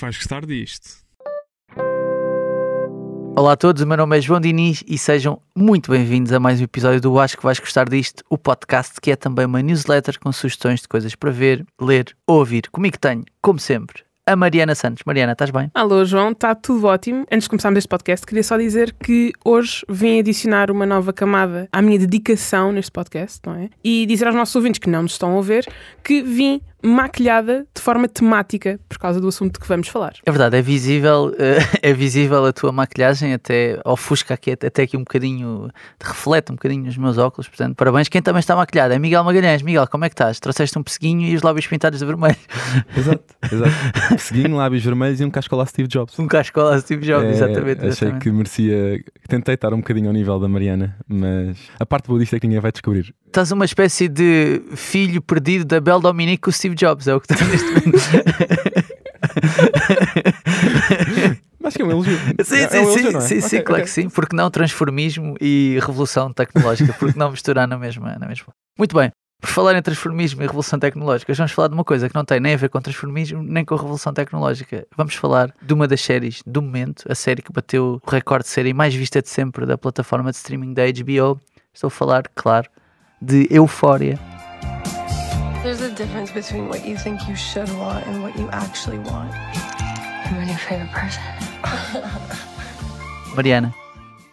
que vais gostar disto. Olá a todos, o meu nome é João Diniz e sejam muito bem-vindos a mais um episódio do Acho que vais gostar disto, o podcast que é também uma newsletter com sugestões de coisas para ver, ler, ouvir. Comigo tenho, como sempre, a Mariana Santos. Mariana, estás bem? Alô, João, está tudo ótimo. Antes de começarmos este podcast, queria só dizer que hoje vim adicionar uma nova camada à minha dedicação neste podcast, não é? E dizer aos nossos ouvintes que não nos estão a ver que vim maquilhada de forma temática por causa do assunto de que vamos falar. É verdade, é visível, eh, é visível a tua maquilhagem, até ofusca aqui, até aqui um bocadinho, reflete um bocadinho os meus óculos, portanto, parabéns. Quem também está maquilhado é Miguel Magalhães. Miguel, como é que estás? Trouxeste um pesseguinho e os lábios pintados de vermelho. Exato, exato. Pesseguinho, lábios vermelhos e um cascola Steve Jobs. Um cascola Steve Jobs, É, exatamente. Achei exatamente. que merecia. Tentei estar um bocadinho ao nível da Mariana, mas a parte boa disto é que ninguém vai descobrir. Estás uma espécie de filho perdido da Belle Dominique com o Steve Jobs, é o que estás neste momento. Acho que é um elogio. Sim, sim, é um elogio, sim, é? sim, Ok, sim, claro ok. que sim. Porque não transformismo e revolução tecnológica? Porque não misturar na mesma, na mesma. Muito bem. Por falar em transformismo e revolução tecnológica, vamos falar de uma coisa que não tem nem a ver com transformismo nem com revolução tecnológica. Vamos falar de uma das séries do momento, a série que bateu o recorde de série mais vista de sempre da plataforma de streaming da HBO. Estou a falar, claro, de Euphoria. Difference between what you think you should want and what you actually want. I'm your favorite person. Mariana,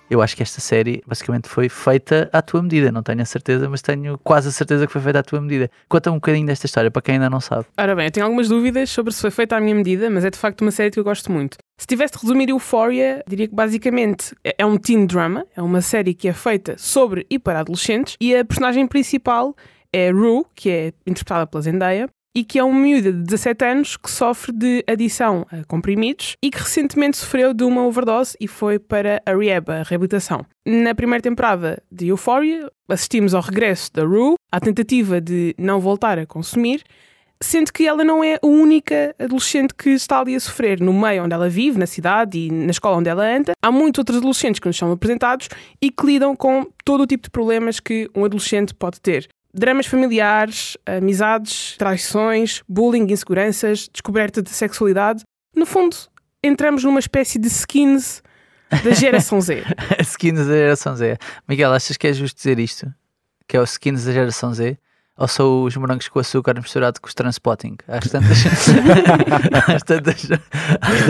eu acho que esta série basicamente foi feita à tua medida. Não tenho a certeza, mas tenho quase a certeza que foi feita à tua medida. Conta-me um bocadinho desta história, para quem ainda não sabe. Ora bem, eu tenho algumas dúvidas sobre se foi feita à minha medida, mas é de facto uma série que eu gosto muito. Se tivesse de resumir Euphoria, diria que basicamente é é um teen drama, é uma série que é feita sobre e para adolescentes, e a personagem principal é Rue, que é interpretada pela Zendaya, e que é um miúdo de 17 anos que sofre de adição a comprimidos e que recentemente sofreu de uma overdose e foi para a rehab, a reabilitação. Na primeira temporada de Euphoria, assistimos ao regresso da Rue, à tentativa de não voltar a consumir, sendo que ela não é a única adolescente que está ali a sofrer no meio onde ela vive, na cidade e na escola onde ela anda. Há muitos outros adolescentes que nos são apresentados e que lidam com todo o tipo de problemas que um adolescente pode ter. Dramas familiares, amizades, traições, bullying, inseguranças, descoberta de sexualidade. No fundo, entramos numa espécie de skins da geração Z. Skins da geração Z. Miguel, achas que é justo dizer isto? Que é o skins da geração Z? Ou são os morangos com açúcar misturado com os transpotting? Às tantas. às tantas.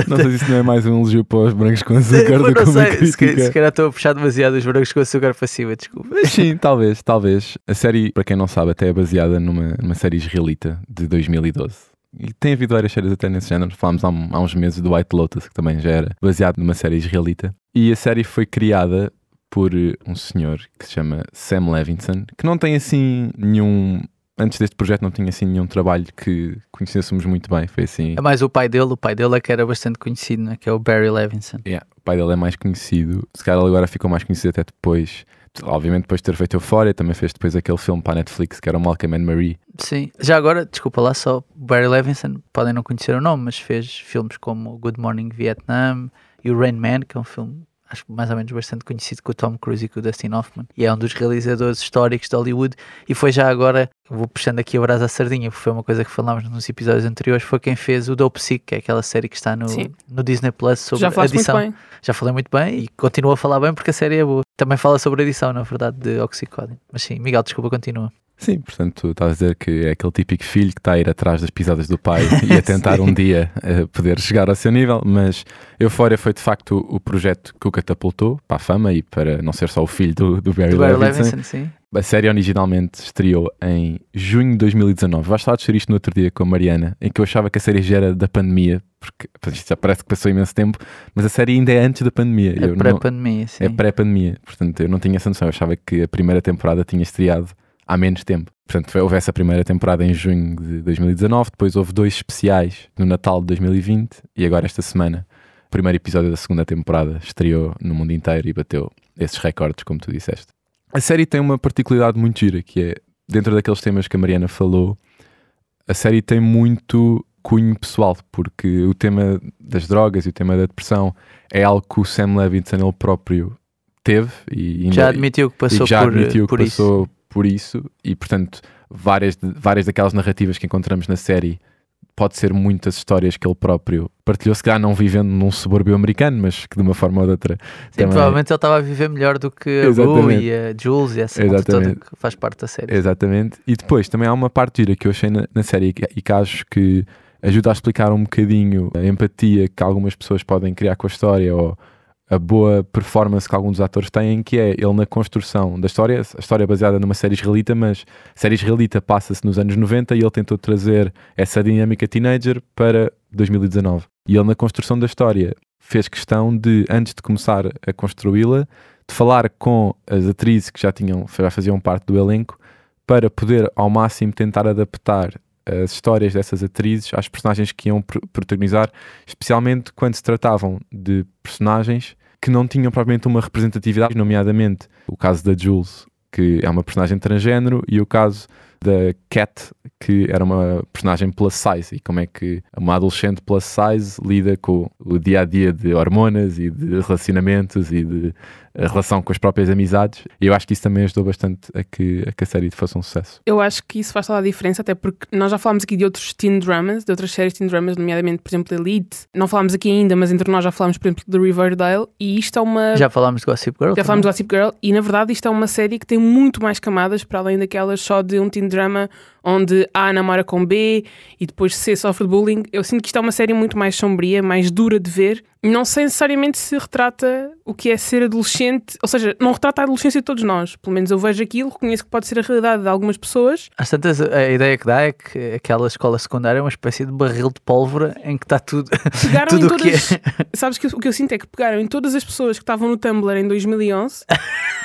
Não sei se isso não é mais um elogio para os brancos com açúcar do que uma crítica. se calhar estou a puxar demasiado os morangos com açúcar para cima, desculpa. Sim, talvez, talvez. A série, para quem não sabe, até é baseada numa, numa série israelita de 2012. E tem havido várias séries até nesse género. Falámos há, há uns meses do White Lotus, que também já era baseado numa série israelita. E a série foi criada por eh, um senhor que se chama Sam Levinson, que não tem assim nenhum. Antes deste projeto não tinha assim nenhum trabalho que conhecêssemos muito bem. Foi assim. É mais o pai dele, o pai dele é que era bastante conhecido, né? que é o Barry Levinson. Yeah, o pai dele é mais conhecido. Se calhar ele agora ficou mais conhecido até depois. Obviamente depois de ter feito Euphoria, também fez depois aquele filme para a Netflix que era o Malcolm and Marie. Sim. Já agora, desculpa lá só, Barry Levinson, podem não conhecer o nome, mas fez filmes como Good Morning Vietnam e o Rain Man, que é um filme, acho que mais ou menos bastante conhecido com o Tom Cruise e com o Dustin Hoffman. E é um dos realizadores históricos de Hollywood. E foi já agora, vou puxando aqui a brasa à sardinha, porque foi uma coisa que falámos nos episódios anteriores, foi quem fez o Dope Sick, que é aquela série que está no, Sim. no Disney Plus sobre Já falaste muito adição. bem. Já falei muito bem e continuo a falar bem porque a série é boa. Também fala sobre a edição, na verdade, de Oxycodone. Mas sim, Miguel, desculpa, continua. Sim, portanto, estás a dizer que é aquele típico filho que está a ir atrás das pisadas do pai e a tentar um dia eh, poder chegar ao seu nível, mas Euphoria foi de facto o projeto que o catapultou para a fama e para não ser só o filho do, do Barry, Do Barry Levinson. Levinson, sim. A série originalmente estreou em junho de 2019. Vais falar de isto no outro dia com a Mariana, em que eu achava que a série já era da pandemia, porque isto já parece que passou imenso tempo, mas a série ainda é antes da pandemia. É pré-pandemia, sim. é pré-pandemia, portanto eu não tinha essa noção. Eu achava que a primeira temporada tinha estreado há menos tempo. Portanto, houve essa primeira temporada em junho de 2019, depois houve dois especiais no Natal de 2020 e agora esta semana o primeiro episódio da segunda temporada estreou no mundo inteiro e bateu esses recordes, como tu disseste. A série tem uma particularidade muito gira, que é, dentro daqueles temas que a Mariana falou, a série tem muito cunho pessoal, porque o tema das drogas e o tema da depressão é algo que o Sam Levinson ele próprio teve e ainda- Já admitiu que passou já por, admitiu que por isso. Por isso e portanto várias, de- várias daquelas narrativas que encontramos na série pode ser muitas histórias que ele próprio partilhou, se calhar não vivendo num subúrbio americano, mas que de uma forma ou de outra. Sim, também- provavelmente ele estava a viver melhor do que a Boo Exatamente. e a Jules e essa malta toda Exatamente. que faz parte da série. Exatamente. E depois também há uma parte gira que eu achei na, na série e e que acho que ajuda a explicar um bocadinho a empatia que algumas pessoas podem criar com a história ou a boa performance que alguns dos atores têm, que é ele na construção da história. A história é baseada numa série israelita, mas a série israelita passa-se nos anos 90 e ele tentou trazer essa dinâmica teenager para 2019. E ele na construção da história fez questão de, antes de começar a construí-la, de falar com as atrizes que já tinham, já faziam parte do elenco para poder ao máximo tentar adaptar as histórias dessas atrizes às personagens que iam pr- protagonizar, especialmente quando se tratavam de personagens que não tinham propriamente uma representatividade, nomeadamente o caso da Jules, que é uma personagem transgênero, e o caso da Cat, que era uma personagem plus size, e como é que uma adolescente plus size lida com o dia a dia de hormonas e de relacionamentos e de a relação com as próprias amizades. E eu acho que isso também ajudou bastante a que, a que a série fosse um sucesso. Eu acho que isso faz toda a diferença, até porque nós já falámos aqui de outros teen dramas, de outras séries de teen dramas, nomeadamente, por exemplo, Elite. Não falámos aqui ainda, mas entre nós já falámos, por exemplo, de Riverdale, e isto é uma. Já falámos de Gossip Girl? Já falámos de? Gossip Girl e na verdade isto é uma série que tem muito mais camadas para além daquelas só de um teen drama onde A namora com B e depois C sofre bullying. Eu sinto que isto é uma série muito mais sombria, mais dura de ver. E não sei necessariamente se retrata o que é ser adolescente, ou seja, não retrata a adolescência de todos nós. Pelo menos eu vejo aquilo, reconheço que pode ser a realidade de algumas pessoas. Às tantas, a ideia que dá é que aquela escola secundária é uma espécie de barril de pólvora em que está tudo. Pegaram Tudo em o que todas. Sabes que o que eu sinto é que pegaram em todas as pessoas que estavam no Tumblr em 2011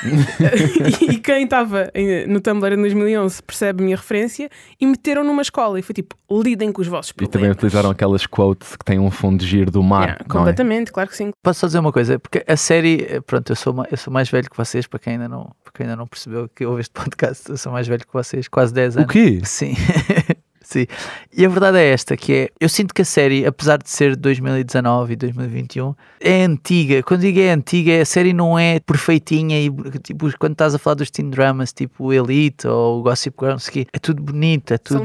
e quem estava no Tumblr em 2011 percebe a minha referência e meteram numa escola e foi tipo, lidem com os vossos E problemas. também utilizaram aquelas quotes que têm um fundo de giro do mar. Yeah, é? completamente, claro que sim. Posso só dizer uma coisa? Porque a série, eh, pronto, eu sou, eu sou mais velho que vocês, para quem ainda não, para quem ainda não percebeu que ouve este podcast, eu sou mais velho que vocês, quase 10 O anos. quê? Sim. E a verdade é esta, que é, eu sinto que a série, apesar de ser de 2019 e 2021, é antiga. Quando digo é antiga, a série não é perfeitinha e tipo, quando estás a falar dos teen dramas, tipo o Elite ou o Gossip Girl, é tudo bonito, é tudo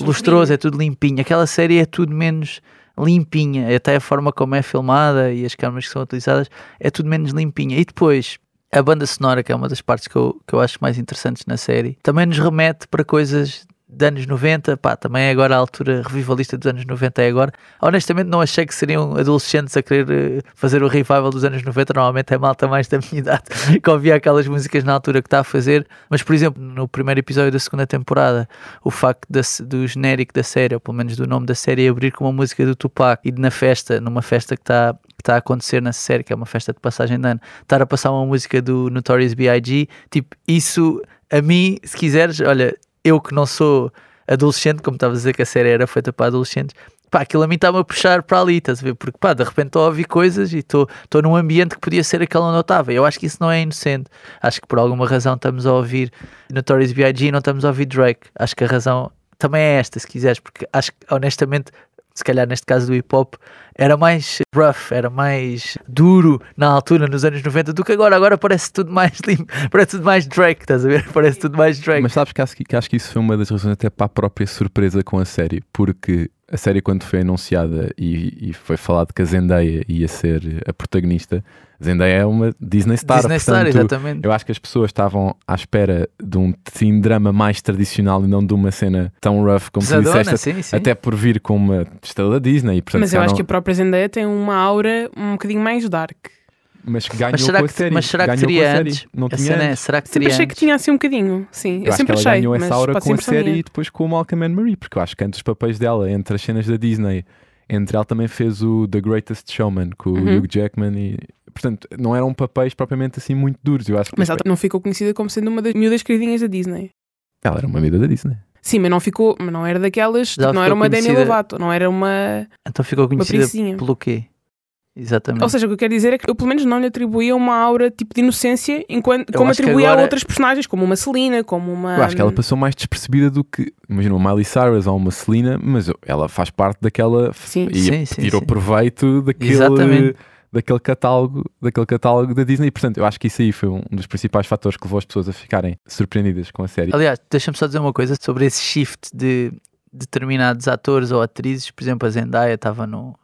lustroso, é tudo limpinho. Aquela série é tudo menos limpinha, até a forma como é filmada e as câmeras que são utilizadas é tudo menos limpinha. E depois, a banda sonora, que é uma das partes que eu, que eu acho mais interessantes na série, também nos remete para coisas de anos 90, pá, também é agora a altura revivalista dos anos 90 é agora. Honestamente não achei que seriam adolescentes a querer eh, fazer o revival dos anos 90, normalmente é malta mais da minha idade que ouvia aquelas músicas na altura que está a fazer, mas por exemplo, no primeiro episódio da segunda temporada, o facto da- do genérico da série, ou pelo menos do nome da série, abrir com uma música do Tupac e na festa, numa festa que está que a acontecer na série, que é uma festa de passagem de ano, estar a passar uma música do Notorious B.I.G., tipo, isso a mim, se quiseres, olha, eu que não sou adolescente, como estava a dizer que a série era feita para adolescentes, pá, aquilo a mim está-me a puxar para ali, estás a ver? Porque pá, de repente estou a ouvir coisas e estou estou num ambiente que podia ser aquele onde eu estava. Eu acho que isso não é inocente. Acho que por alguma razão estamos a ouvir Notorious B.I.G. e não estamos a ouvir Drake. Acho que a razão também é esta, se quiseres, porque acho que honestamente, se calhar neste caso do hip hop, era mais rough, era mais duro na altura, nos anos 90, do que agora. Agora parece tudo mais limpo, parece tudo mais Drake, estás a ver? Parece tudo mais Drake. Mas sabes que acho, que que acho que isso foi uma das razões até para a própria surpresa com a série, porque a série quando foi anunciada e, e foi falado que a Zendaya ia ser a protagonista, Zendaya é uma Disney Star, Disney Star, portanto, exatamente. eu acho que as pessoas estavam à espera de um teen drama mais tradicional e não de uma cena tão rough como tu Pesadona, disseste, sim, sim. até por vir com uma estrela Disney. e, Portanto, Mas eu acho não- que a própria Zendaya tem uma aura um bocadinho mais dark. mas que ganhou Mas será com a que, série. mas será que teria antes? Não tinha cena é, antes. será que Sempre teria achei que tinha assim um bocadinho. Sim, eu, Eu, acho sempre que ela achei. ganhou essa aura com a série minha. e depois com o Malcolm and Marie, porque eu acho que antes os papéis dela, entre as cenas da Disney, entre ela também fez o The Greatest Showman com o Uhum. Hugh Jackman e portanto não eram papéis propriamente assim muito duros. Eu acho que Mas ela não ficou conhecida como sendo uma das miúdas queridinhas da Disney. ela era uma vida da Disney. Sim, mas não ficou, mas não era daquelas, tipo, não era uma Demi conhecida- Lovato, não era uma, Então ficou conhecida pelo quê? Exatamente. Ou seja, o que eu quero dizer é que eu pelo menos não lhe atribuía uma aura tipo de inocência enquanto, Eu como atribuía agora- a outras personagens, como uma Celina, como uma. Eu acho que ela passou mais despercebida do que, imagina, uma Miley Cyrus ou uma Selena, mas ela faz parte daquela Sim. e Sim, sim, tirou sim. proveito daquele, Exatamente. Daquele catálogo, daquele catálogo da Disney. E, portanto, eu acho que isso aí foi um dos principais fatores que levou as pessoas a ficarem surpreendidas com a série. Aliás, deixa-me só dizer uma coisa sobre esse shift de, determinados atores ou atrizes, por exemplo, a Zendaya estava no.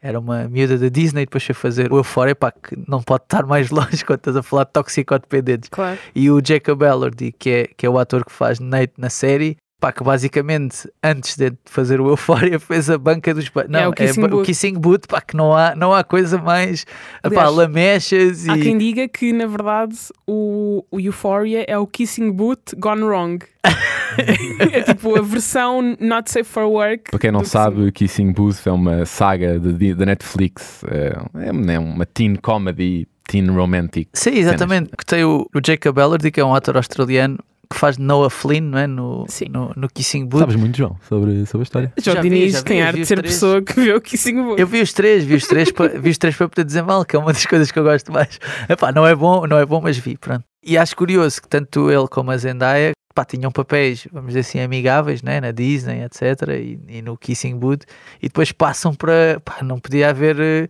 Era uma miúda da Disney, depois foi fazer o Euphoria, pá, que não pode estar mais longe quando estás a falar de toxicodependentes. Claro. E o Jacob Elordi, que é, que é o ator que faz Nate na série, pá, que basicamente antes de fazer o Euphoria fez a banca dos não, o Kissing ba- Booth. Kissing Booth, pá, que não há, não há coisa mais pá, Aliás, lamechas Há e quem diga que, na verdade, o, o Euphoria é o Kissing Boot gone wrong. é tipo a versão not safe for work. Para quem não sabe, o Kissing Booth é uma saga de- da Netflix. É, é uma teen comedy, teen romantic. Sim, exatamente. Que tem o, o Jacob Elordi, que é um ator australiano que faz Noah Flynn, não é? No, Sim. no, no Kissing Booth. Sabes muito, João, sobre, sobre a história? João Já Diniz vi, tem vi de ser a três. pessoa que vê o Kissing Boot. Eu vi os três, vi os três, para, vi os três para poder dizer mal, que é uma das coisas que eu gosto mais. Epá, não é bom, não é bom, mas vi, pronto. E acho curioso que tanto ele como a Zendaya pá, tinham papéis, vamos dizer assim, amigáveis, né? na Disney, etc. E, e no Kissing Booth, e depois passam para. Pá, não podia haver eh,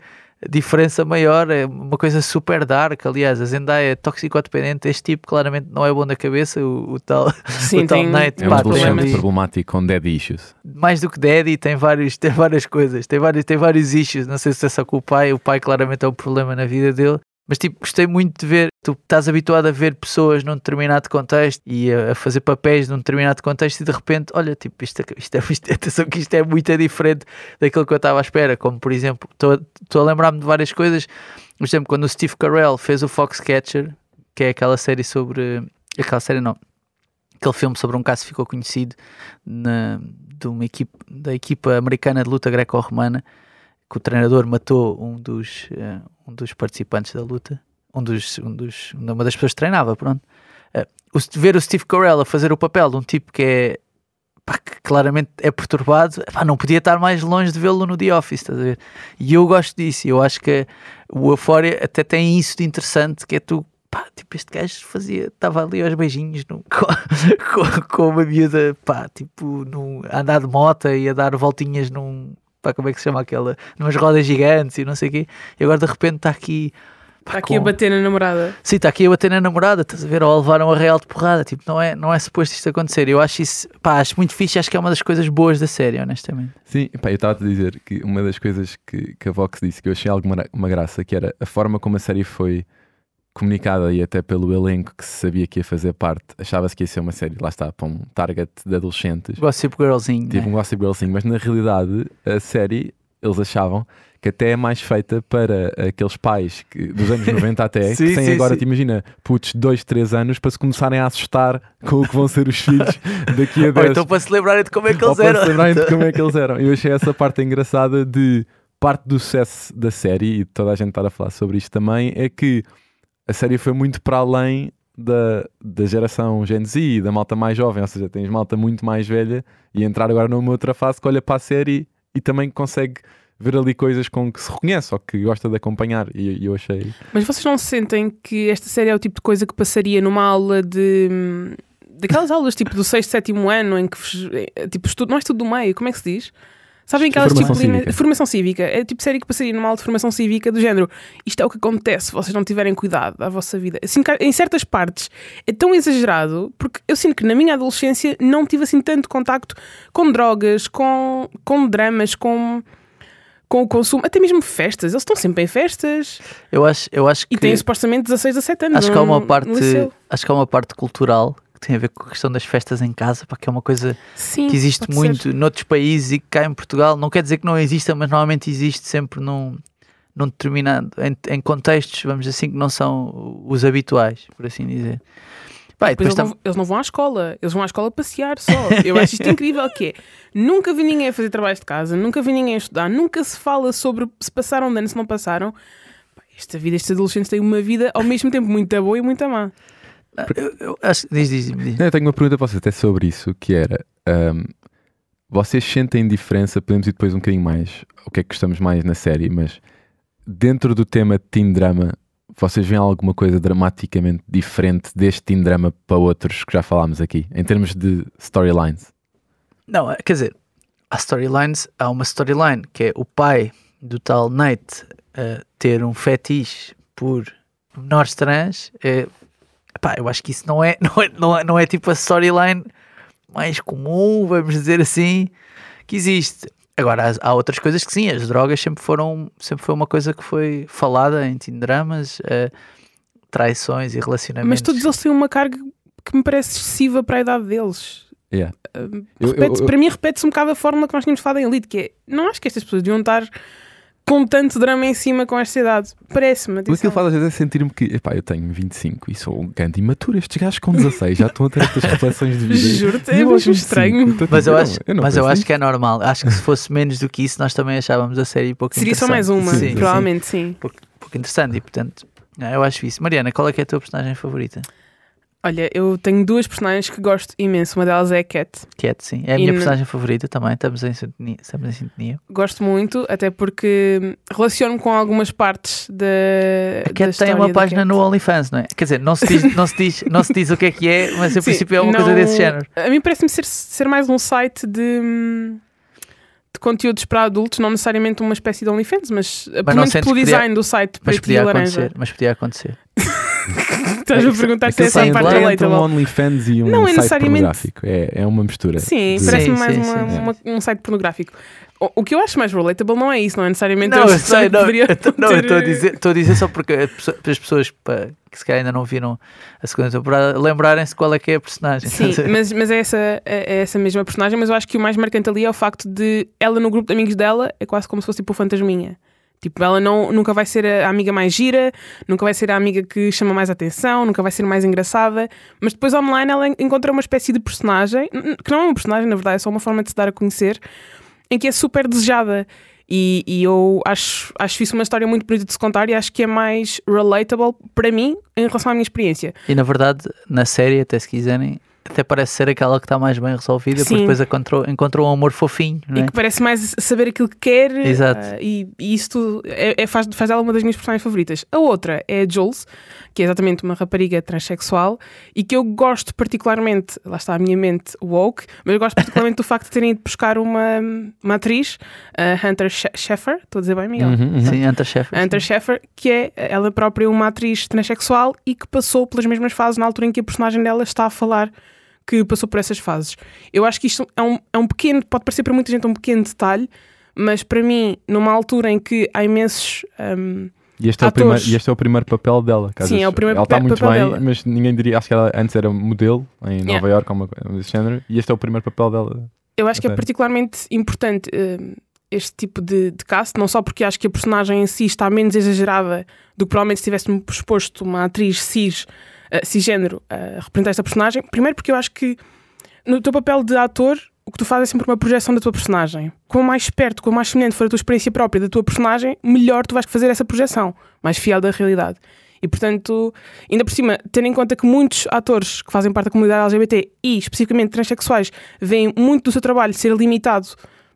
diferença maior, é uma coisa super dark. Aliás, a Zendaya é toxicodependente, este tipo claramente não é bom da cabeça, o, o tal. Sim, o tal tem, Nate, É um problemas. problemático com dead issues. mais do que daddy, tem, vários, tem várias coisas, tem vários, tem vários issues. Não sei se é só com o pai, o pai claramente é um problema na vida dele. Mas tipo, gostei muito de ver, tu estás habituado a ver pessoas num determinado contexto e a, fazer papéis num determinado contexto e de repente, olha, tipo, isto, é- isto, é, isto, atenção que isto é muito diferente daquilo que eu estava à espera. Como por exemplo, estou a- estou a lembrar-me de várias coisas. Por exemplo, quando o Steve Carell fez o Foxcatcher, que é aquela série sobre. Aquela série não. Aquele filme sobre um caso que ficou conhecido na, de uma equipe, da equipa americana de luta greco-romana, que o treinador matou um dos, eh, um dos participantes da luta, um dos, um dos, uma das pessoas que treinava, pronto. O, ver o Steve Carell a fazer o papel de um tipo que é pá, que claramente é perturbado, pá, não podia estar mais longe de vê-lo no The Office, estás a ver? E eu gosto disso, eu acho que o Euphoria até tem isso de interessante, que é tu, pá, tipo, este gajo fazia, estava ali aos beijinhos no- com, com, com uma miúda, pá, tipo, num, a andar de moto e a dar voltinhas num, pá, como é que se chama aquela, numas rodas gigantes e não sei o quê, e agora de repente está aqui, Está aqui a com- bater na namorada. Sim, está aqui a bater na namorada, estás a ver? Ou a levaram a real de porrada. Tipo, não é, não é suposto isto acontecer. Eu acho isso, pá, acho muito fixe. Acho que é uma das coisas boas da série, honestamente. Sim, pá, eu estava a te dizer que uma das coisas que, que a Vox disse que eu achei alguma uma graça, que era a forma como a série foi comunicada e até pelo elenco que se sabia que ia fazer parte, achava-se que ia ser uma série, lá está, para um target de adolescentes, Gossip Girlzinho. tipo né? um Gossip Girl sim, mas na realidade a série, eles achavam que até é mais feita para aqueles pais que, dos anos 90 até, Sim, que têm sim, agora, sim. te imagina, putos de 2, 3 anos para se começarem a assustar com o que vão ser os filhos daqui a 10 Ou então para se lembrarem de como é que eles para eram. se lembrarem de como é que eles eram. Eu achei essa parte engraçada de parte do sucesso da série, e toda a gente estar a falar sobre isto também, é que a série foi muito para além da, da geração Gen Z, da malta mais jovem, ou seja, tens malta muito mais velha e entrar agora numa outra fase que olha para a série e também consegue ver ali coisas com que se reconhece ou que gosta de acompanhar. E, eu achei. Mas vocês não sentem que esta série é o tipo de coisa que passaria numa aula de. daquelas aulas tipo do 6, 7 ano em que é, tipo estudo, não é estudo do meio, como é que se diz? Sabem aquelas Formação disciplinas cívica. formação cívica? É tipo série que passaria numa aula de formação cívica do género. Isto é o que acontece se vocês não tiverem cuidado da vossa vida. Assim, em certas partes é tão exagerado porque eu sinto que na minha adolescência não tive assim tanto contacto com drogas, com, com dramas, com, com o consumo, até mesmo festas. Eles estão sempre em festas Eu acho, eu acho que. e têm supostamente 16 a 17 anos. acho que há uma parte. liceu. Acho que há uma parte cultural que tem a ver com a questão das festas em casa, pá, que é uma coisa Sim, que existe muito ser. noutros países e que cá em Portugal não quer dizer que não exista, mas normalmente existe sempre num, num determinado em, em contextos, vamos assim, que não são os habituais, por assim dizer. Pá, Depois depois eles, tam- não, eles não vão à escola, eles vão à escola passear só. Eu acho isto incrível que é. Nunca vi ninguém a fazer trabalhos de casa, nunca vi ninguém a estudar, nunca se fala sobre se passaram de ano, se não passaram. Pá, Esta vida, estes adolescentes têm uma vida ao mesmo tempo muito boa e muito má. eu, eu acho, diz, diz, diz. Eu tenho uma pergunta para vocês até sobre isso, que era ahm, vocês sentem diferença, podemos ir depois um bocadinho mais o que é que gostamos mais na série, mas dentro do tema teen drama, vocês veem alguma coisa dramaticamente diferente deste teen drama para outros que já falámos aqui, em termos de storylines? Não, é- quer dizer, há storylines, há uma storyline que é o pai do tal Nate eh, ter um fetiche por menores trans. É, pá, eu acho que isso não é, não é, não é, não é tipo a storyline mais comum, vamos dizer assim, que existe. Agora, há, há outras coisas que sim, as drogas sempre foram, sempre foi uma coisa que foi falada em teen dramas, uh, traições e relacionamentos. Mas todos eles têm uma carga que me parece excessiva para a idade deles. Yeah. Uh, Eu- eu- eu- Para mim, repete-se um bocado a fórmula que nós tínhamos falado em Elite, que é não acho que estas pessoas deviam estar com tanto drama em cima com esta idade. Parece-me. O que aquilo atenção. faz às vezes é sentir-me que, epá, eu tenho 25 e sou um grande imaturo. Estes gajos com 16 já estão a ter estas reflexões de vida. Juro-te, é eu mesmo 25, estranho. Mas eu tipo, acho, não mas eu acho que é normal. Acho que se fosse menos do que isso, nós também achávamos a série pouco Seria só mais uma, Sim, sim, provavelmente, sim. pouco, pouco interessante e portanto, eu acho isso. Mariana, qual é que é a tua personagem favorita? Olha, eu tenho duas personagens que gosto imenso. Uma delas é a Cat. Cat, sim. É a E minha no- personagem favorita também. Estamos em sintonia. Estamos em sintonia. Gosto muito, até porque relaciono-me com algumas partes da. A da Cat tem história uma da página Cat. no OnlyFans, não é? Quer dizer, não se diz, não se diz, não se diz o que é que é, mas em princípio é uma não- coisa desse género. A mim parece-me ser, ser mais um site de, de conteúdos para adultos, não necessariamente uma espécie de OnlyFans, mas, eh, pelo menos pelo podia- design do site Mas preto e podia laranja. acontecer. Mas podia acontecer. Estás a perguntar se é tem a parte entre um relatable. OnlyFans e um Não é site necessariamente- pornográfico. É, é uma mistura. Sim, de- parece-me Sim, mais sim, uma- sim. uma- um site pornográfico. O, o que eu acho mais relatable não é isso, não é necessariamente Não, a eu história sei, não, poderia eu tô- não, eu estou a dizer, estou a dizer só porque as pessoas- as pessoas pá, que se calhar ainda não viram a segunda temporada lembrarem-se qual é que é a personagem. Sim, mas, mas é, essa, é, é essa mesma personagem, mas eu acho que o mais marcante ali é o facto de ela no grupo de amigos dela é quase como se fosse tipo o fantasminha. Tipo, ela não, nunca vai ser a amiga mais gira, nunca vai ser a amiga que chama mais atenção, nunca vai ser mais engraçada, mas depois online ela en- encontra uma espécie de personagem, que não é um personagem, na verdade, é só uma forma de se dar a conhecer, em que é super desejada. E, e eu acho, acho isso uma história muito bonita de se contar e acho que é mais relatable para mim em relação à minha experiência. E na verdade, na série, até se quiserem, até parece ser aquela que está mais bem resolvida, Sim. porque depois encontrou, encontrou um amor fofinho, não E é? que parece mais saber aquilo que quer. Exato. ah, e, e isso tudo é, é- faz, faz dela uma das minhas personagens favoritas. A outra é a Jules, que é exatamente uma rapariga transexual e que eu gosto particularmente, lá está a minha mente woke, mas eu gosto particularmente do facto de terem ido buscar uma, uma atriz, a Hunter She- Sheffer, estou a dizer bem, Miguel? Uhum, uhum. Sim, Chef. A Hunter Sheffer, que é ela própria uma atriz transexual e que passou pelas mesmas fases na altura em que a personagem dela está a falar que passou por essas fases. Eu acho que isto é um, é um pequeno, pode parecer para muita gente um pequeno detalhe, mas para mim, numa altura em que há imensos. hum, E este, é o primeiro, e este é o primeiro papel dela. Sim, vezes é o primeiro Ela está papel- muito papel bem, dela. mas ninguém diria. Acho que ela antes era modelo em. Nova York, ou uma coisa desse género. E este é o primeiro papel dela. eu acho que é particularmente importante hum, este tipo de, de cast, não só porque acho que a personagem em si está menos exagerada do que provavelmente se tivesse-me exposto uma atriz cis, uh, cisgênero a representar esta personagem. Primeiro porque eu acho que no teu papel de ator, o que tu fazes é sempre uma projeção da tua personagem. Quanto mais perto, quanto mais semelhante for a tua experiência própria da tua personagem, melhor tu vais fazer essa projeção, mais fiel da realidade. E portanto, ainda por cima, tendo em conta que muitos atores que fazem parte da comunidade LGBT e especificamente transexuais veem muito do seu trabalho ser limitado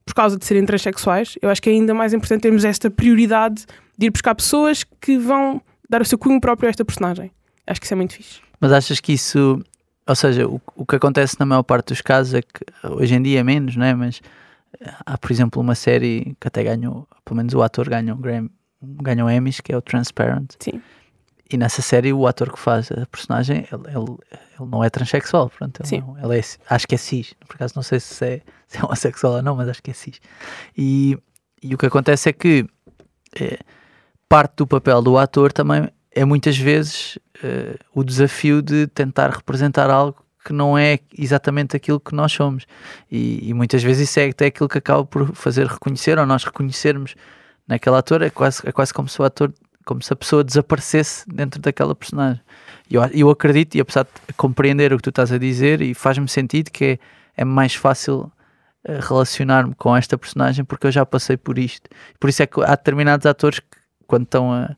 por causa de serem transexuais, eu acho que é ainda mais importante termos esta prioridade de ir buscar pessoas que vão dar o seu cunho próprio a esta personagem. Acho que isso é muito fixe. Mas achas que isso, ou seja, o, o que acontece na maior parte dos casos é que hoje em dia é menos, não é? Mas há, por exemplo, uma série que até ganhou, pelo menos o ator ganhou, ganhou Emmys, que é o Transparent. Sim. E nessa série o ator que faz a personagem, ele, ele, ele não é transexual, pronto, ele Sim. não- ele é, acho que é cis, por acaso não sei se é, se é homossexual ou não, mas acho que é cis. E, e o que acontece é que eh, parte do papel do ator também é muitas vezes eh, o desafio de tentar representar algo que não é exatamente aquilo que nós somos. E, e muitas vezes isso é até aquilo que acaba por fazer reconhecer, ou nós reconhecermos naquele ator, é quase, é quase como se o ator, como se a pessoa desaparecesse dentro daquela personagem. E Eu, eu acredito, e apesar de compreender o que tu estás a dizer, e faz-me sentido que é, é mais fácil eh, relacionar-me com esta personagem porque eu já passei por isto. Por isso é que há determinados atores que, quando estão a-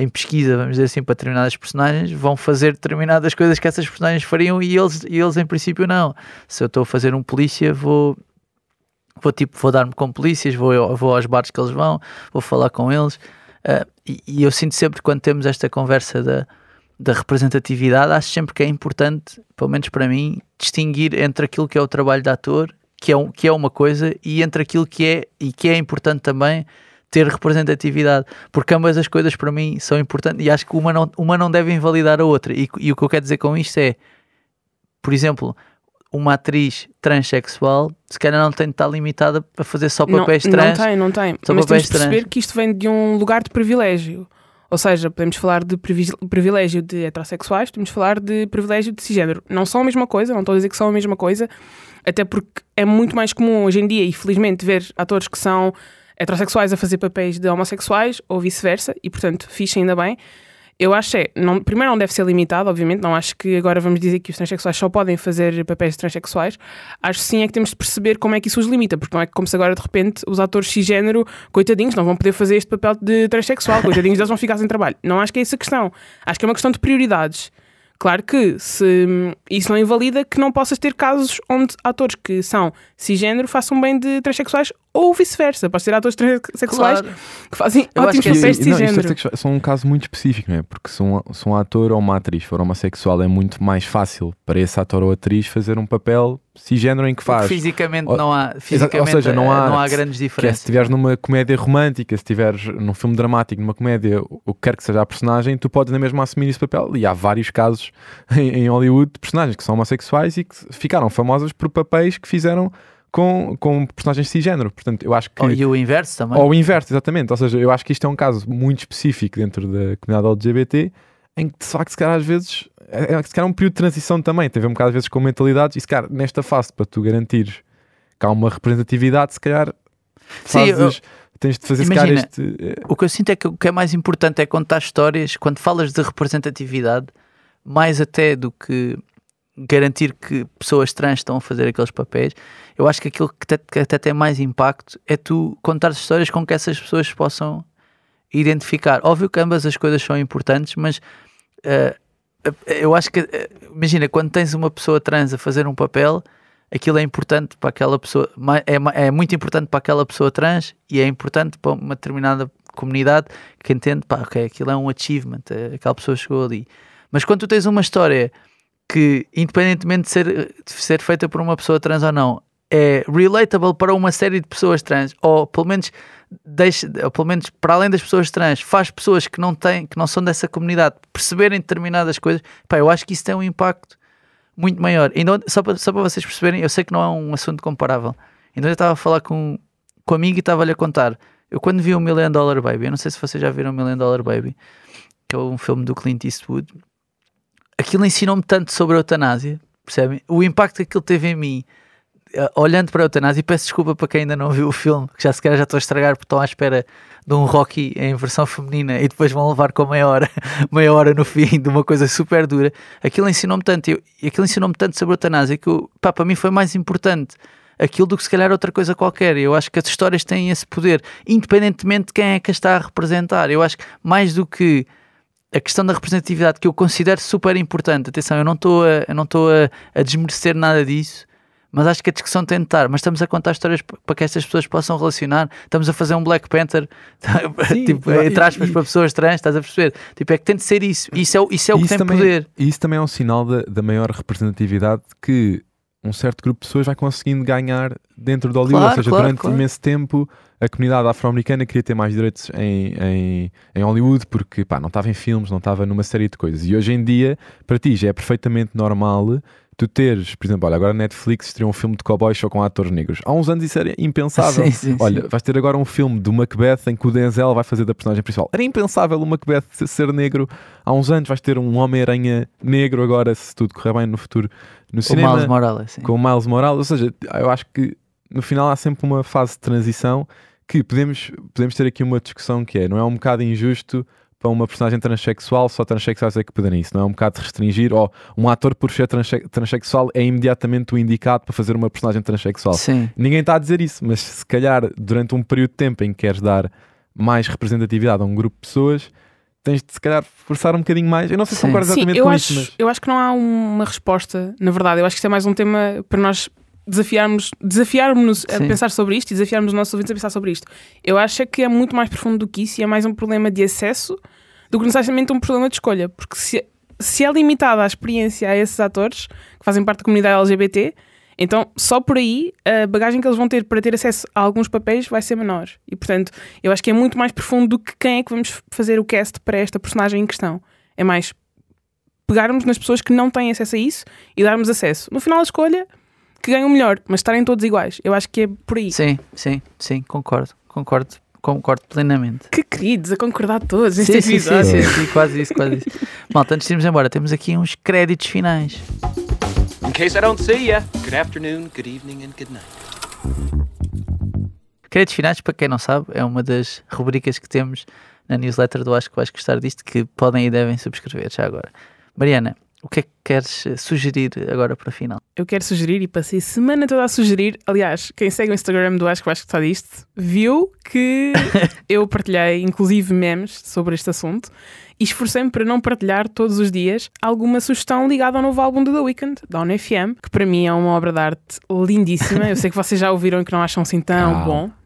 em pesquisa, vamos dizer assim, para determinadas personagens, vão fazer determinadas coisas que essas personagens fariam e eles, e eles em princípio não. Se eu estou a fazer um polícia, vou vou tipo, vou dar-me com polícias, vou, vou aos bares que eles vão, vou falar com eles. ah, e, e eu sinto sempre quando temos esta conversa da, da representatividade, acho sempre que é importante, pelo menos para mim, distinguir entre aquilo que é o trabalho de ator, que é, um, que é uma coisa, e entre aquilo que é, e que é importante também ter representatividade, porque ambas as coisas para mim são importantes e acho que uma não, uma não deve invalidar a outra. E, e o que eu quero dizer com isto é, por exemplo, uma atriz transexual, se calhar não tem de estar limitada a fazer só Não- papéis não, trans. tem, não tem. Só Mas temos de perceber trans. que isto vem de um lugar de privilégio. Ou seja, podemos falar de privi- privilégio de heterossexuais, podemos falar de privilégio de cisgênero. Não são a mesma coisa, não estou a dizer que são a mesma coisa, até porque é muito mais comum hoje em dia, e felizmente, ver atores que são heterossexuais a fazer papéis de homossexuais ou vice-versa, e portanto, fixe ainda bem. Eu acho é, não, primeiro não deve ser limitado, obviamente, não acho que agora vamos dizer que os transexuais só podem fazer papéis de transexuais. Acho sim é que temos de perceber como é que isso os limita, porque não é como se agora de repente os atores cisgênero, coitadinhos, não vão poder fazer este papel de transexual, coitadinhos, eles vão ficar sem trabalho. Não acho que é essa a questão. Acho que é uma questão de prioridades. Claro que se hum, isso não invalida que não possas ter casos onde atores que são cisgênero façam bem de transexuais ou vice-versa. Podes ter atores transexuais Claro. que fazem Eu acho ótimos que é papéis de é cisgênero. sexual- são um caso muito específico, não é? Porque se um, se um ator ou uma atriz for homossexual, é muito mais fácil para esse ator ou atriz fazer um papel cisgênero em que Porque faz. Fisicamente Ou- não há, fisicamente, seja, não eh, há- não há grandes Que é, se diferenças. estiveres numa comédia romântica, se estiveres num filme dramático, numa comédia, o que quer que seja a personagem, tu podes na mesma assumir esse papel. E há vários casos em, em Hollywood de personagens que são homossexuais e que ficaram famosas por papéis que fizeram com, com personagens cisgênero. Portanto, eu acho que. Ou- E o inverso também. Ou o inverso, exatamente. Ou seja, eu acho que isto é um caso muito específico dentro da comunidade LGBT, em que de facto, se calhar, às vezes, é, é, se calhar, um período de transição também. Tem a ver um bocado, às vezes, com mentalidades, e se calhar, nesta fase, para tu garantires que há uma representatividade, se calhar, Sim, fazes, tens de fazer, Imagina, este. eh, O que eu sinto é que o que é mais importante é contar histórias, quando falas de representatividade, mais até do que garantir que pessoas trans estão a fazer aqueles papéis, eu acho que aquilo que até, que até tem mais impacto é tu contar histórias com que essas pessoas possam identificar. Óbvio que ambas as coisas são importantes, mas eh, eu acho que, imagina, quando tens uma pessoa trans a fazer um papel, aquilo é importante para aquela pessoa, é, é muito importante para aquela pessoa trans e é importante para uma determinada comunidade que entende, pá, ok, aquilo é um achievement, eh, aquela pessoa chegou ali. Mas quando tu tens uma história que, independentemente de ser, de ser feita por uma pessoa trans ou não, é relatable para uma série de pessoas trans, ou pelo menos deixa, ou pelo menos para além das pessoas trans, faz pessoas que não têm, que não são dessa comunidade perceberem determinadas coisas, pá, eu acho que isso tem um impacto muito maior. Ainda, só, para, só para vocês perceberem, eu sei que não é um assunto comparável. Ainda eu estava a falar com, com um amigo e estava-lhe a contar. Eu quando vi o Million Dollar Baby, eu não sei se vocês já viram o Million Dollar Baby, que é um filme do Clint Eastwood, aquilo ensinou-me tanto sobre a eutanásia, percebem? O impacto que aquilo teve em mim, olhando para a eutanásia, e peço desculpa para quem ainda não viu o filme, que já se calhar já estou a estragar porque estão à espera de um Rocky em versão feminina e depois vão levar com meia hora, meia hora no fim de uma coisa super dura. Aquilo ensinou-me tanto, eu, aquilo ensinou-me tanto sobre a eutanásia que pá, para mim foi mais importante aquilo do que se calhar outra coisa qualquer. Eu acho que as histórias têm esse poder, independentemente de quem é que a está a representar. Eu acho que mais do que a questão da representatividade que eu considero super importante. Atenção, eu não estou a, não estou a, a desmerecer nada disso, mas acho que a discussão tem de estar. Mas estamos a contar histórias para que estas pessoas possam relacionar. Estamos a fazer um Black Panther, Sim, tipo, e- entre aspas, e- para pessoas trans, estás a perceber? Tipo, é que tem de ser isso. Isso é, o- isso é o que isso tem também, poder. e isso também é um sinal da, da maior representatividade que um certo grupo de pessoas vai conseguindo ganhar dentro de Hollywood. Claro, Ou seja, claro, durante claro. imenso tempo a comunidade afro-americana queria ter mais direitos em, em, em Hollywood porque pá, não estava em filmes, não estava numa série de coisas. E hoje em dia, para ti, já é perfeitamente normal tu teres, por exemplo, olha, agora a Netflix estreou um filme de cowboys só com atores negros. Há uns anos isso era impensável. Sim, sim, Olha, sim. vais ter agora um filme do Macbeth em que o Denzel vai fazer da personagem principal. Era impensável o Macbeth ser- negro. Há uns anos vais ter um Homem-Aranha negro agora, se tudo correr bem no futuro, no O cinema, Miles Morales. sim. com o Miles Morales. Ou seja, eu acho que no final há sempre uma fase de transição que podemos, podemos ter aqui uma discussão que é, não é um bocado injusto para uma personagem transexual, só transexuais é que podem isso, não é um bocado de restringir, ou um ator por ser transe- transexual é imediatamente o indicado para fazer uma personagem transexual. Sim. Ninguém está a dizer isso, mas se calhar durante um período de tempo em que queres dar mais representatividade a um grupo de pessoas, tens de se calhar forçar um bocadinho mais. Eu não sei se Sim. concordo Sim, exatamente eu com acho, isso, mas eu acho que não há uma resposta, na verdade. Eu acho que isto é mais um tema para nós desafiarmos, desafiarmos a pensar sobre isto e desafiarmos os nossos ouvintes a pensar sobre isto. Eu acho é que é muito mais profundo do que isso e é mais um problema de acesso do que necessariamente um problema de escolha. Porque se, se é limitada a experiência a esses atores que fazem parte da comunidade LGBT, então só por aí a bagagem que eles vão ter para ter acesso a alguns papéis vai ser menor. E portanto, eu acho que é muito mais profundo do que quem é que vamos fazer o cast para esta personagem em questão. É mais pegarmos nas pessoas que não têm acesso a isso e darmos acesso. No final, a escolha que ganham melhor, mas estarem todos iguais. Eu acho que é por aí. Sim, sim, sim, concordo, concordo, concordo plenamente. Que queridos, a concordar todos neste Sim, sim, sim, episódio. sim, sim, quase isso, quase isso. Malta, antes de irmos embora, temos aqui uns créditos finais. In case I don't see ya, good afternoon, good evening, and good night. Créditos finais, para quem não sabe, é uma das rubricas que temos na newsletter do Acho que vais gostar disto, que podem e devem subscrever já agora. Mariana, o que é que queres eh, sugerir agora para a final? Eu quero sugerir e passei a semana toda a sugerir. Aliás, quem segue o Instagram do Acho que vais gostar disto viu que eu partilhei, inclusive, memes sobre este assunto e esforcei-me para não partilhar todos os dias alguma sugestão ligada ao novo álbum do The Weeknd, da ONFM, que para mim é uma obra de arte lindíssima. Eu sei que vocês já ouviram e que não acham assim tão Calma. bom.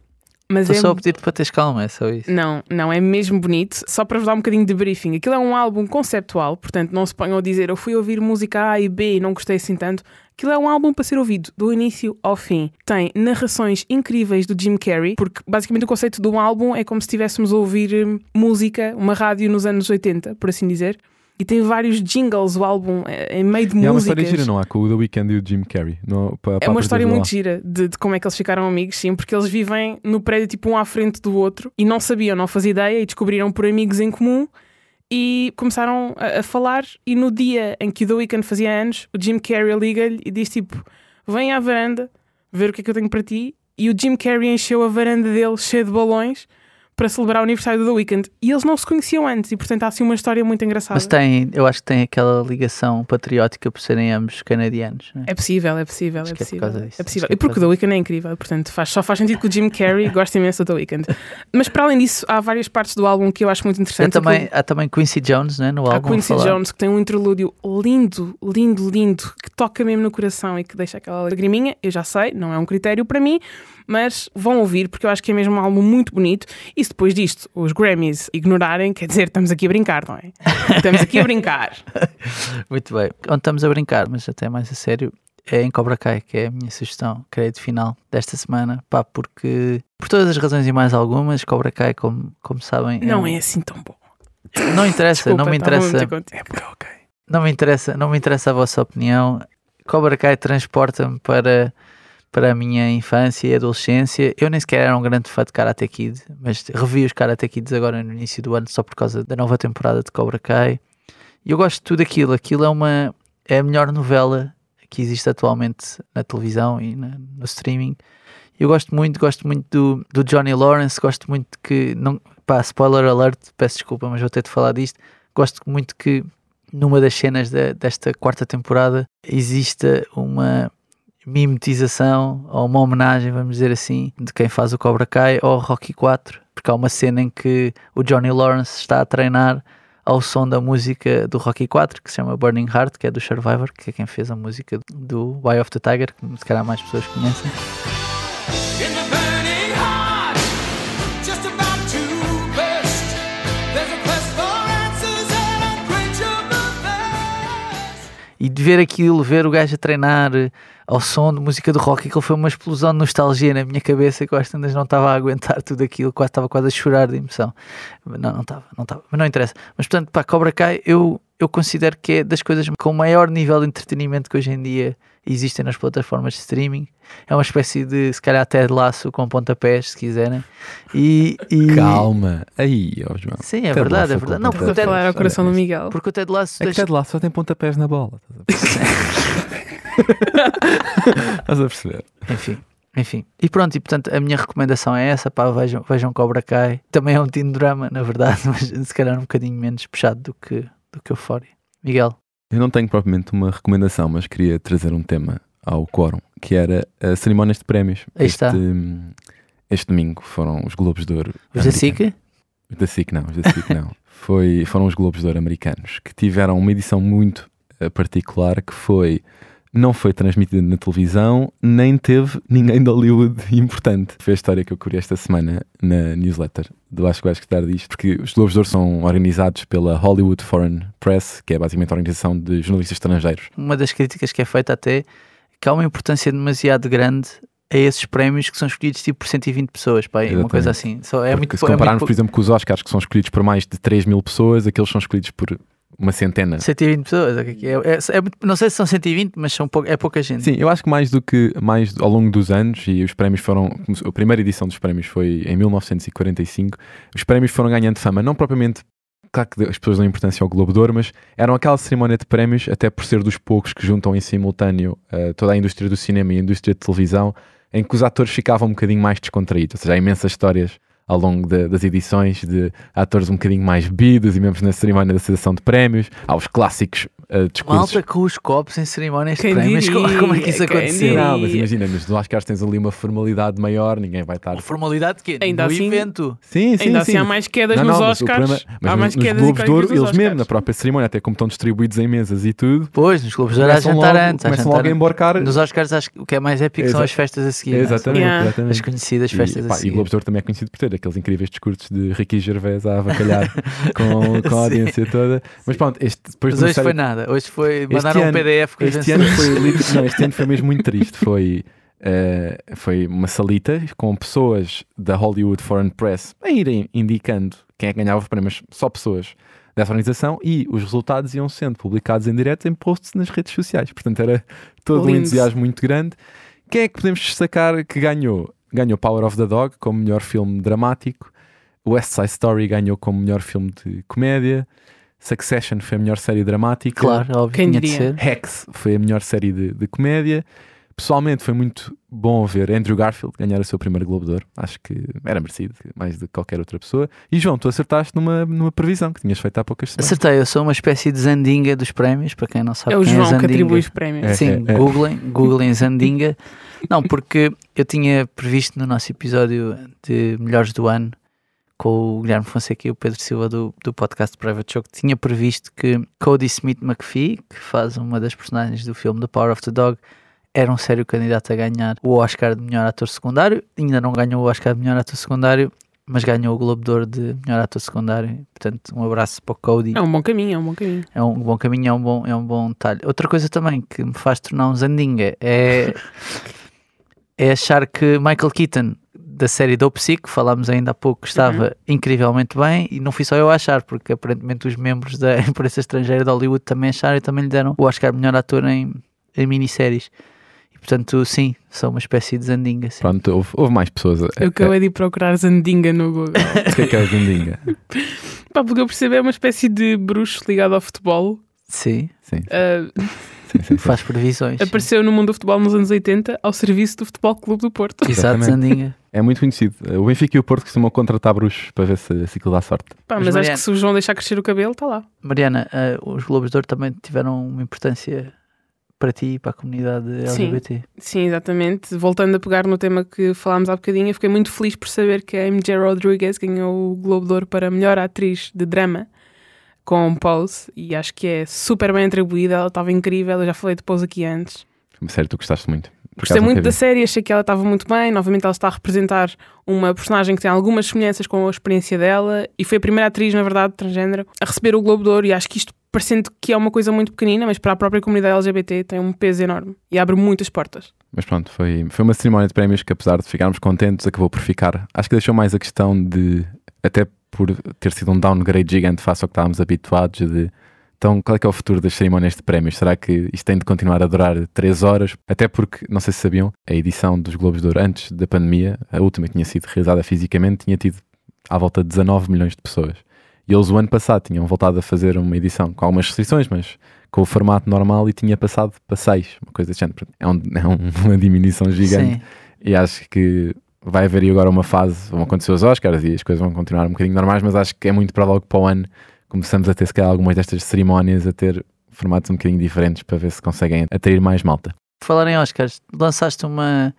Mas Estou é só a pedir para teres calma, é só isso. Não, não, é mesmo bonito. Só para vos dar um bocadinho de briefing. Aquilo é um álbum conceptual, portanto não se ponham a dizer eu fui ouvir música A e B e não gostei assim tanto. Aquilo é um álbum para ser ouvido do início ao fim. Tem narrações incríveis do Jim Carrey, porque basicamente o conceito do álbum é como se estivéssemos a ouvir hum, música, uma rádio nos anos 80, por assim dizer. E tem vários jingles, o álbum é é meio de E há uma história gira, não há? Com o The Weeknd e o Jim Carrey. Não, para, É uma história muito lá. gira de, de como é que eles ficaram amigos, sim, porque eles vivem no prédio tipo um à frente do outro e não sabiam, não faziam ideia e descobriram por amigos em comum e começaram a, a falar. E no dia em que o The Weeknd fazia anos, o Jim Carrey liga-lhe e diz tipo: Vem à varanda ver o que é que eu tenho para ti. E o Jim Carrey encheu a varanda dele cheia de balões para celebrar o aniversário do The Weeknd. E eles não se conheciam antes e portanto há assim uma história muito engraçada. Mas tem, eu acho que tem aquela ligação patriótica por serem ambos canadianos. Né? É possível, é possível, Acho é que é por possível. disso. É possível. Que é E porque por o The Weeknd é incrível, portanto faz, só faz sentido que o Jim Carrey goste imenso do The Weeknd. Mas para além disso, há várias partes do álbum que eu acho muito Há interessantes. também, há também Quincy Jones né, no Há álbum. a Quincy. Jones que tem um interlúdio lindo, lindo, lindo, que toca mesmo no coração e que deixa aquela lagriminha. Eu já sei, não é um critério para mim, mas vão ouvir porque eu acho que é mesmo um álbum muito bonito. E se depois disto os Grammys ignorarem, quer dizer, estamos aqui a brincar, não é? Estamos aqui a brincar. Muito bem. Onde estamos a brincar, mas até mais a sério, é em Cobra Kai, que é a minha sugestão, crédito final desta semana. Pá, porque, por todas as razões e mais algumas, Cobra Kai, como, como sabem, Não um- é assim tão bom. não interessa, Desculpa, não me interessa. É porque, ok. Não me interessa, não me interessa a vossa opinião. Cobra Kai transporta-me para, para a minha infância e adolescência. Eu nem sequer era um grande fã de Karate Kid, mas revi os Karate Kids agora no início do ano só por causa da nova temporada de Cobra Kai. E eu gosto de tudo aquilo. Aquilo é uma é a melhor novela que existe atualmente na televisão e na- no streaming. Eu gosto muito, gosto muito do, do Johnny Lawrence, gosto muito que não, pá, spoiler alert, peço desculpa, mas vou ter de falar disto. Gosto muito que numa das cenas da- desta quarta temporada exista uma mimetização ou uma homenagem, vamos dizer assim, de quem faz o Cobra Kai ao Rocky 4, porque há uma cena em que o Johnny Lawrence está a treinar ao som da música do Rocky 4, que se chama Burning Heart, que é do Survivor, que é quem fez a música do Eye of the Tiger, que se calhar mais pessoas conhecem. E de ver aquilo, ver o gajo a treinar eh, ao som de música do rock, aquilo foi uma explosão de nostalgia na minha cabeça que eu às tantas não estava a aguentar tudo aquilo, quase estava quase a chorar de emoção. Não, não estava, não estava, mas não interessa. Mas portanto, pá, Cobra Kai, eu, eu considero que é das coisas com maior nível de entretenimento que hoje em dia existem nas plataformas de streaming. É uma espécie de, se calhar, até de laço com pontapés, se quiserem. E, e- Calma. Aí, ó João. Sim, é Ted verdade, é Lasso verdade. Não, porque o Ted, falar ao coração do Miguel. porque o Ted Lasso É que Ted Lasso só tem pontapés na bola. Estás a perceber? Enfim, enfim. E pronto, e portanto a minha recomendação é essa, pá, vejam, vejam Cobra Kai. Também é um teen drama, na verdade, mas se calhar um bocadinho menos puxado do que, do que Euphoria. Miguel, Eu não tenho propriamente uma recomendação, mas queria trazer um tema ao quórum, que era a cerimónias de prémios. Aí este, está. hum, Este domingo foram os Globos de Ouro. os da. SIC? Os da SIC não, os da SIC não. Foi, foram os Globos de Ouro americanos, que tiveram uma edição muito eh, particular, que foi... Não foi transmitida na televisão, nem teve ninguém de Hollywood importante. Foi a história que eu cobri esta semana na newsletter do Acho que vais gostar disto, porque os Globos de Ouro são organizados pela Hollywood Foreign Press, que é basicamente a organização de jornalistas estrangeiros. Uma das críticas que é feita até é que há uma importância demasiado grande a esses prémios que são escolhidos tipo por 120 pessoas, pá, uma coisa assim. Só é Porque muito se pou- é muito compararmos, por exemplo, com os Oscars, que são escolhidos por mais de 3 mil pessoas, aqueles são escolhidos por uma centena. 120 pessoas, é é? É- não sei se são 120, mas são pou- é pouca gente. Sim, eu acho que mais do que mais ao longo dos anos, e os prémios foram. A primeira edição dos prémios foi em 1945. Os prémios foram ganhando fama, não propriamente. Claro que as pessoas dão importância ao Globo de Ouro, mas eram aquela cerimónia de prémios, até por ser dos poucos que juntam em simultâneo eh, toda a indústria do cinema e a indústria de televisão, em que os atores ficavam um bocadinho mais descontraídos. Ou seja, há imensas histórias ao longo da- das edições de atores um bocadinho mais bebidos e mesmo na cerimónia da seleção de prémios. Há os clássicos eh, discursos Malta com os copos em cerimónias de Quem prémios. diria? Como, como é que isso aconteceu? Não, mas imagina, nos Oscars tens ali uma formalidade maior, ninguém vai estar. A formalidade de quê? Ainda no assim- evento. Sim, sim, Ainda sim. assim há mais quedas Não, nos não, mas o Oscars. problema- mas há nos- mais nos quedas Globos e de Ouro, nos eles mesmo, Oscars. na própria cerimónia, até como estão distribuídos em mesas e tudo, Pois, nos Globos de Ouro há jantar logo, antes. começam logo a embarcar. Nos Oscars acho que o que é mais épico são as festas a seguir. é? Exatamente. As conhecidas E, festas pá, a e seguir. Globos de Ouro também é conhecido por ter aqueles incríveis discursos de Ricky Gervais a avacalhar com, a audiência toda. Mas pronto, este, depois Mas de uma hoje série- foi nada. Hoje foi mandar um ano- PDF com Este ano, foi, não, este ano foi mesmo muito triste. Foi, eh, foi uma salita com pessoas da Hollywood Foreign Press a irem indicando quem é que ganhava os prémios, só pessoas dessa organização, e os resultados iam sendo publicados em direto em posts nas redes sociais. Portanto, era todo um entusiasmo muito grande. Quem é que podemos destacar que ganhou? Ganhou Power of the Dog como melhor filme dramático. West Side Story ganhou como melhor filme de comédia. Succession foi a melhor série dramática. Claro, óbvio, Quem diria? Hex foi a melhor série de, de comédia. Pessoalmente foi muito bom ver Andrew Garfield ganhar o seu primeiro Globo de Ouro. Acho que era merecido, mais do que qualquer outra pessoa. E João, tu acertaste numa, numa previsão que tinhas feito há poucas semanas. Acertei, eu sou uma espécie de Zandinga dos prémios, para quem não sabe É o quem João é que atribui os prémios. É. Sim, googlem, googlem Zandinga. Não, porque eu tinha previsto no nosso episódio de Melhores do Ano com o Guilherme Fonseca e o Pedro Silva do, do podcast Private Joke, tinha previsto que Cody Smith McPhee, que faz uma das personagens do filme The Power of the Dog, era um sério candidato a ganhar o Oscar de melhor ator secundário. Ainda não ganhou o Oscar de melhor ator secundário, mas ganhou o Globo de Ouro de melhor ator secundário. Portanto, um abraço para o Cody. É um bom caminho, é um bom caminho. É um bom caminho, é um bom, é um bom talho. Outra coisa também que me faz tornar um zandinga é, é achar que Michael Keaton, da série Dope Sick, que falámos ainda há pouco, estava incrivelmente bem e não fui só eu a achar, porque aparentemente os membros da imprensa estrangeira de Hollywood também acharam e também lhe deram o Oscar de melhor ator em, em minisséries. E portanto, sim, sou uma espécie de zandinga. sim. Pronto, houve, houve mais pessoas. a- Eu acabei de ir procurar Zandinga no Google. a- O que é que é o Zandinga? Pá, porque eu percebo, é uma espécie de bruxo ligado ao futebol. Sim, Sim, Ah, sim, sim. sim. faz previsões. sim. apareceu no mundo do futebol nos anos 80 ao serviço do Futebol Clube do Porto. Exato, zandinga. É muito conhecido. O Benfica e o Porto costumam contratar bruxos para ver se, se aquilo dá sorte. Pá, Mas mas, acho Mariana- que se o João deixar crescer o cabelo, está lá. Mariana, eh, os Globos de Ouro também tiveram uma importância para ti e para a comunidade Sim. LGBT. Sim, exatamente. Voltando a pegar no tema que falámos há bocadinho, eu fiquei muito feliz por saber que a MJ Rodriguez ganhou o Globo de Ouro para melhor atriz de drama com Pose e acho que é super bem atribuída. Ela estava incrível, eu já falei de Pose aqui antes. Que tu gostaste muito. Gostei muito da série, achei que ela estava muito bem. Novamente, ela está a representar uma personagem que tem algumas semelhanças com a experiência dela e foi a primeira atriz, na verdade, transgênero, a receber o Globo de Ouro. E acho que isto, parecendo que é uma coisa muito pequenina, mas para a própria comunidade LGBT tem um peso enorme e abre muitas portas. Mas pronto, foi, foi uma cerimónia de prémios que, apesar de ficarmos contentes, acabou por ficar. Acho que deixou mais a questão de, até por ter sido um downgrade gigante face ao que estávamos habituados, de então qual é que é o futuro das cerimónias de prémios? Será que isto tem de continuar a durar 3 horas? Até porque, não sei se sabiam, a edição dos Globos de Ouro antes da pandemia, a última que tinha sido realizada fisicamente, tinha tido à volta de 19 milhões de pessoas. E eles o ano passado tinham voltado a fazer uma edição com algumas restrições, mas com o formato normal e tinha passado para 6, uma coisa desse género. É, um- é um- uma diminuição gigante Sim. e acho que vai haver aí agora uma fase, vão acontecer os Oscars e as coisas vão continuar um bocadinho normais, mas acho que é muito provável que para o ano começamos a ter se calhar algumas destas cerimónias a ter formatos um bocadinho diferentes para ver se conseguem atrair mais malta. Falar em Oscars, lançaste uma,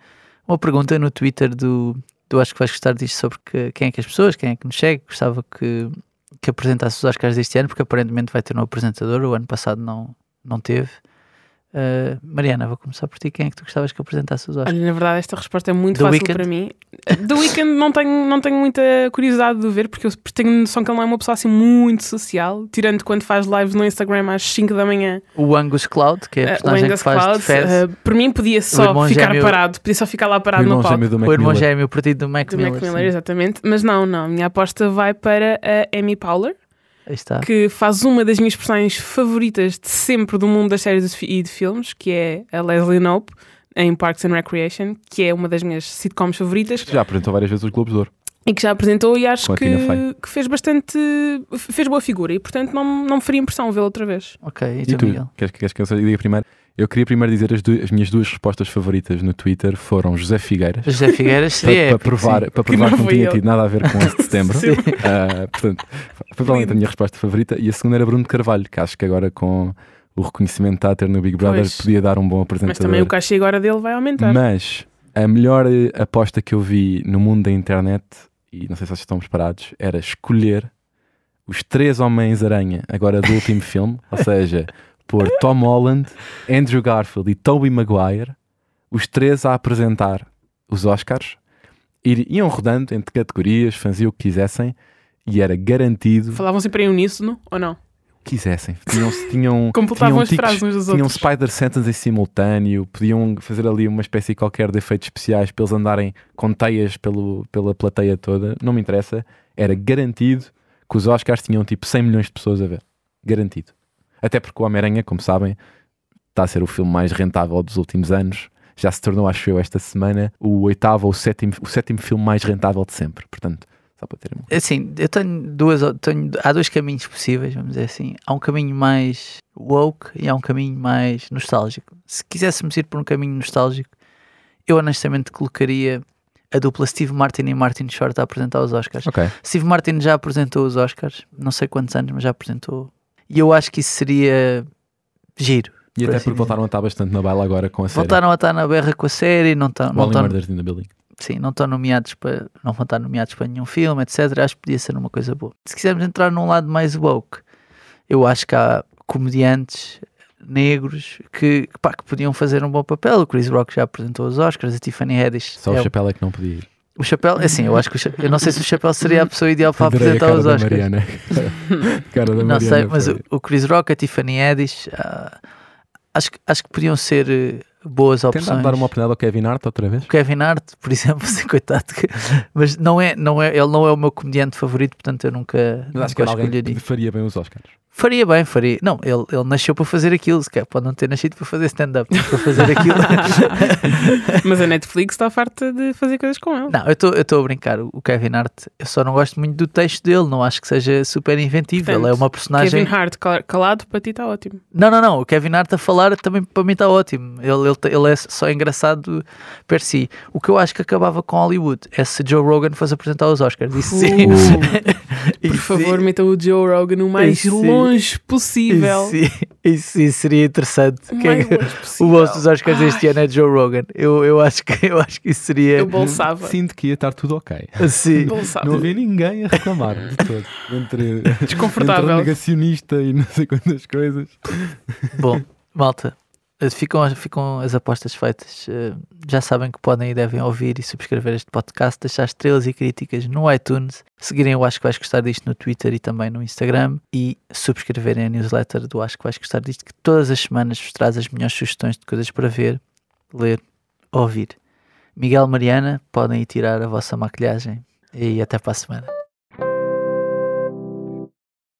uma pergunta no Twitter do, do Acho que vais gostar disto sobre que- quem é que as pessoas, quem é que nos segue, gostava que, que apresentasse os Oscars deste ano, porque aparentemente vai ter um apresentador, o ano passado não, não teve. Uh, Mariana, vou começar por ti. Quem é que tu gostavas que apresentasse os Oscars? Olha, na verdade, esta resposta é muito The fácil Weeknd? para mim. The Weeknd não tenho, não tenho muita curiosidade de ver, porque eu tenho noção que ele não é uma pessoa assim muito social, tirando quando faz lives no Instagram às 5 da manhã. O Angus Cloud, que é a Uh, o personagem Angus que faz Cloud, de Fez. uh, por mim podia só ficar gêmeo- parado, podia só ficar lá parado no palco. gêmeo do o irmão gêmeo, o partido do Mac do Miller. Mac. Miller, exatamente. Mas não, não. A minha aposta vai para a Amy Powler. Que faz uma das minhas personagens favoritas de sempre do mundo das séries e de filmes, que é a Leslie Knope, em Parks and Recreation, que é uma das minhas sitcoms favoritas Já apresentou várias vezes os Globos de Ouro. E que já apresentou e acho que, que fez bastante. fez boa figura e, portanto, não, não me faria impressão vê-la outra vez. Ok, e E tu? Miguel? Queres, queres que eu diga primeiro? Eu queria primeiro dizer as, du- as minhas duas respostas favoritas no Twitter foram José Figueiras. José Figueiras Para, seria para épico, provar, sim. para Que provar que não tinha eu. tido nada a ver com 11 de setembro. Sim. Ah, portanto, foi provavelmente a minha resposta favorita. E a segunda era Bruno Carvalho, que acho que agora com o reconhecimento que está a ter no Big Brother Pois. podia dar um bom Mas apresentador. também o cachê agora dele vai aumentar. Mas a melhor eh, aposta que eu vi no mundo da internet, e não sei se vocês estão preparados, era escolher os três Homens-Aranha, agora do último filme, ou seja, pôr Tom Holland, Andrew Garfield e Tobey Maguire, os três a apresentar os Oscars, iam rodando entre categorias, faziam o que quisessem, e era garantido Falavam sempre em uníssono ou não? Quisessem. Tinham, tinham, Completavam tinham as frases uns dos tinham outros. Spider Sentences em simultâneo, podiam fazer ali uma espécie qualquer de efeitos especiais para eles andarem com teias pelo, pela plateia toda. Não me interessa. Era garantido que os Oscars tinham tipo 100 milhões de pessoas a ver. Garantido. Até porque o Homem-Aranha, como sabem, está a ser o filme mais rentável dos últimos anos. Já se tornou, acho eu, esta semana, o oitavo ou o sétimo, o sétimo filme mais rentável de sempre. Portanto, só para terem uma Assim, eu tenho duas. Tenho, há dois caminhos possíveis, vamos dizer assim. Há um caminho mais woke e há um caminho mais nostálgico. Se quiséssemos ir por um caminho nostálgico, eu honestamente colocaria a dupla Steve Martin e Martin Short a apresentar os Oscars. Ok. Steve Martin já apresentou os Oscars, não sei quantos anos, mas já apresentou. E eu acho que isso seria giro. E Por até assim porque voltaram a estar bastante na baila agora com a série. Voltaram a estar na berra com a série, não estão, não Only sim, não estão nomeados para, não vão estar nomeados para nenhum filme, etc. Acho que podia ser uma coisa boa. Se quisermos entrar num lado mais woke, eu acho que há comediantes negros que, pá, que podiam fazer um bom papel. O Chris Rock já apresentou os Oscars, a Tiffany Haddish. Só é o chapéu é que não podia ir. o chapéu, é assim, eu acho que o cha- eu não sei se o chapéu seria a pessoa ideal para Adorei apresentar os da Oscars. Mariana. cara da Não Mariana sei, mas o, o Chris Rock, a Tiffany Haddish, ah, acho, acho que podiam ser boas Tentar opções. dar uma oportunidade ao Kevin Hart outra vez? O Kevin Hart, por exemplo, sim, coitado, que- mas não é, não é, ele não é o meu comediante favorito, portanto eu nunca, Mas acho que nunca era alguém escolheria. que faria bem os Oscars. Faria bem, faria. Não, ele, ele nasceu para fazer aquilo, se quer, pode não ter nascido para fazer stand-up, para fazer aquilo. Mas a Netflix está farta de fazer coisas com ele. não, eu estou- eu estou a brincar. O Kevin Hart, eu só não gosto muito do texto dele, não acho que seja super inventivo. Portanto, ele é uma personagem. Kevin Hart cal- calado para ti está ótimo. Não, não, não. O Kevin Hart a falar também para mim está ótimo. Ele, ele, ele é só engraçado per si. O que eu acho que acabava com Hollywood é se Joe Rogan fosse apresentar os Oscars. Sim. Por favor, sim. meta o Joe Rogan o mais sim. longe possível. Isso, sim. Isso sim seria interessante. O Quem é que- o vosso dos Oscars deste ano é Joe Rogan. Eu, eu, acho que, eu acho que isso seria Eu bolsava. Sinto que ia estar tudo ok. Bolsava. Não havia ninguém a reclamar de todo. Entre, Desconfortável. entre negacionista e não sei quantas coisas. Bom, malta, ficam, ficam as apostas feitas. Eh, Já sabem que podem e devem ouvir e subscrever este podcast, deixar estrelas e críticas no iTunes, seguirem o Acho que Vais Gostar Disto no Twitter e também no Instagram e subscreverem a newsletter do Acho que Vais Gostar Disto, que todas as semanas vos traz as melhores sugestões de coisas para ver, ler, ouvir. Miguel Mariana, podem ir tirar a vossa maquilhagem e até para a semana.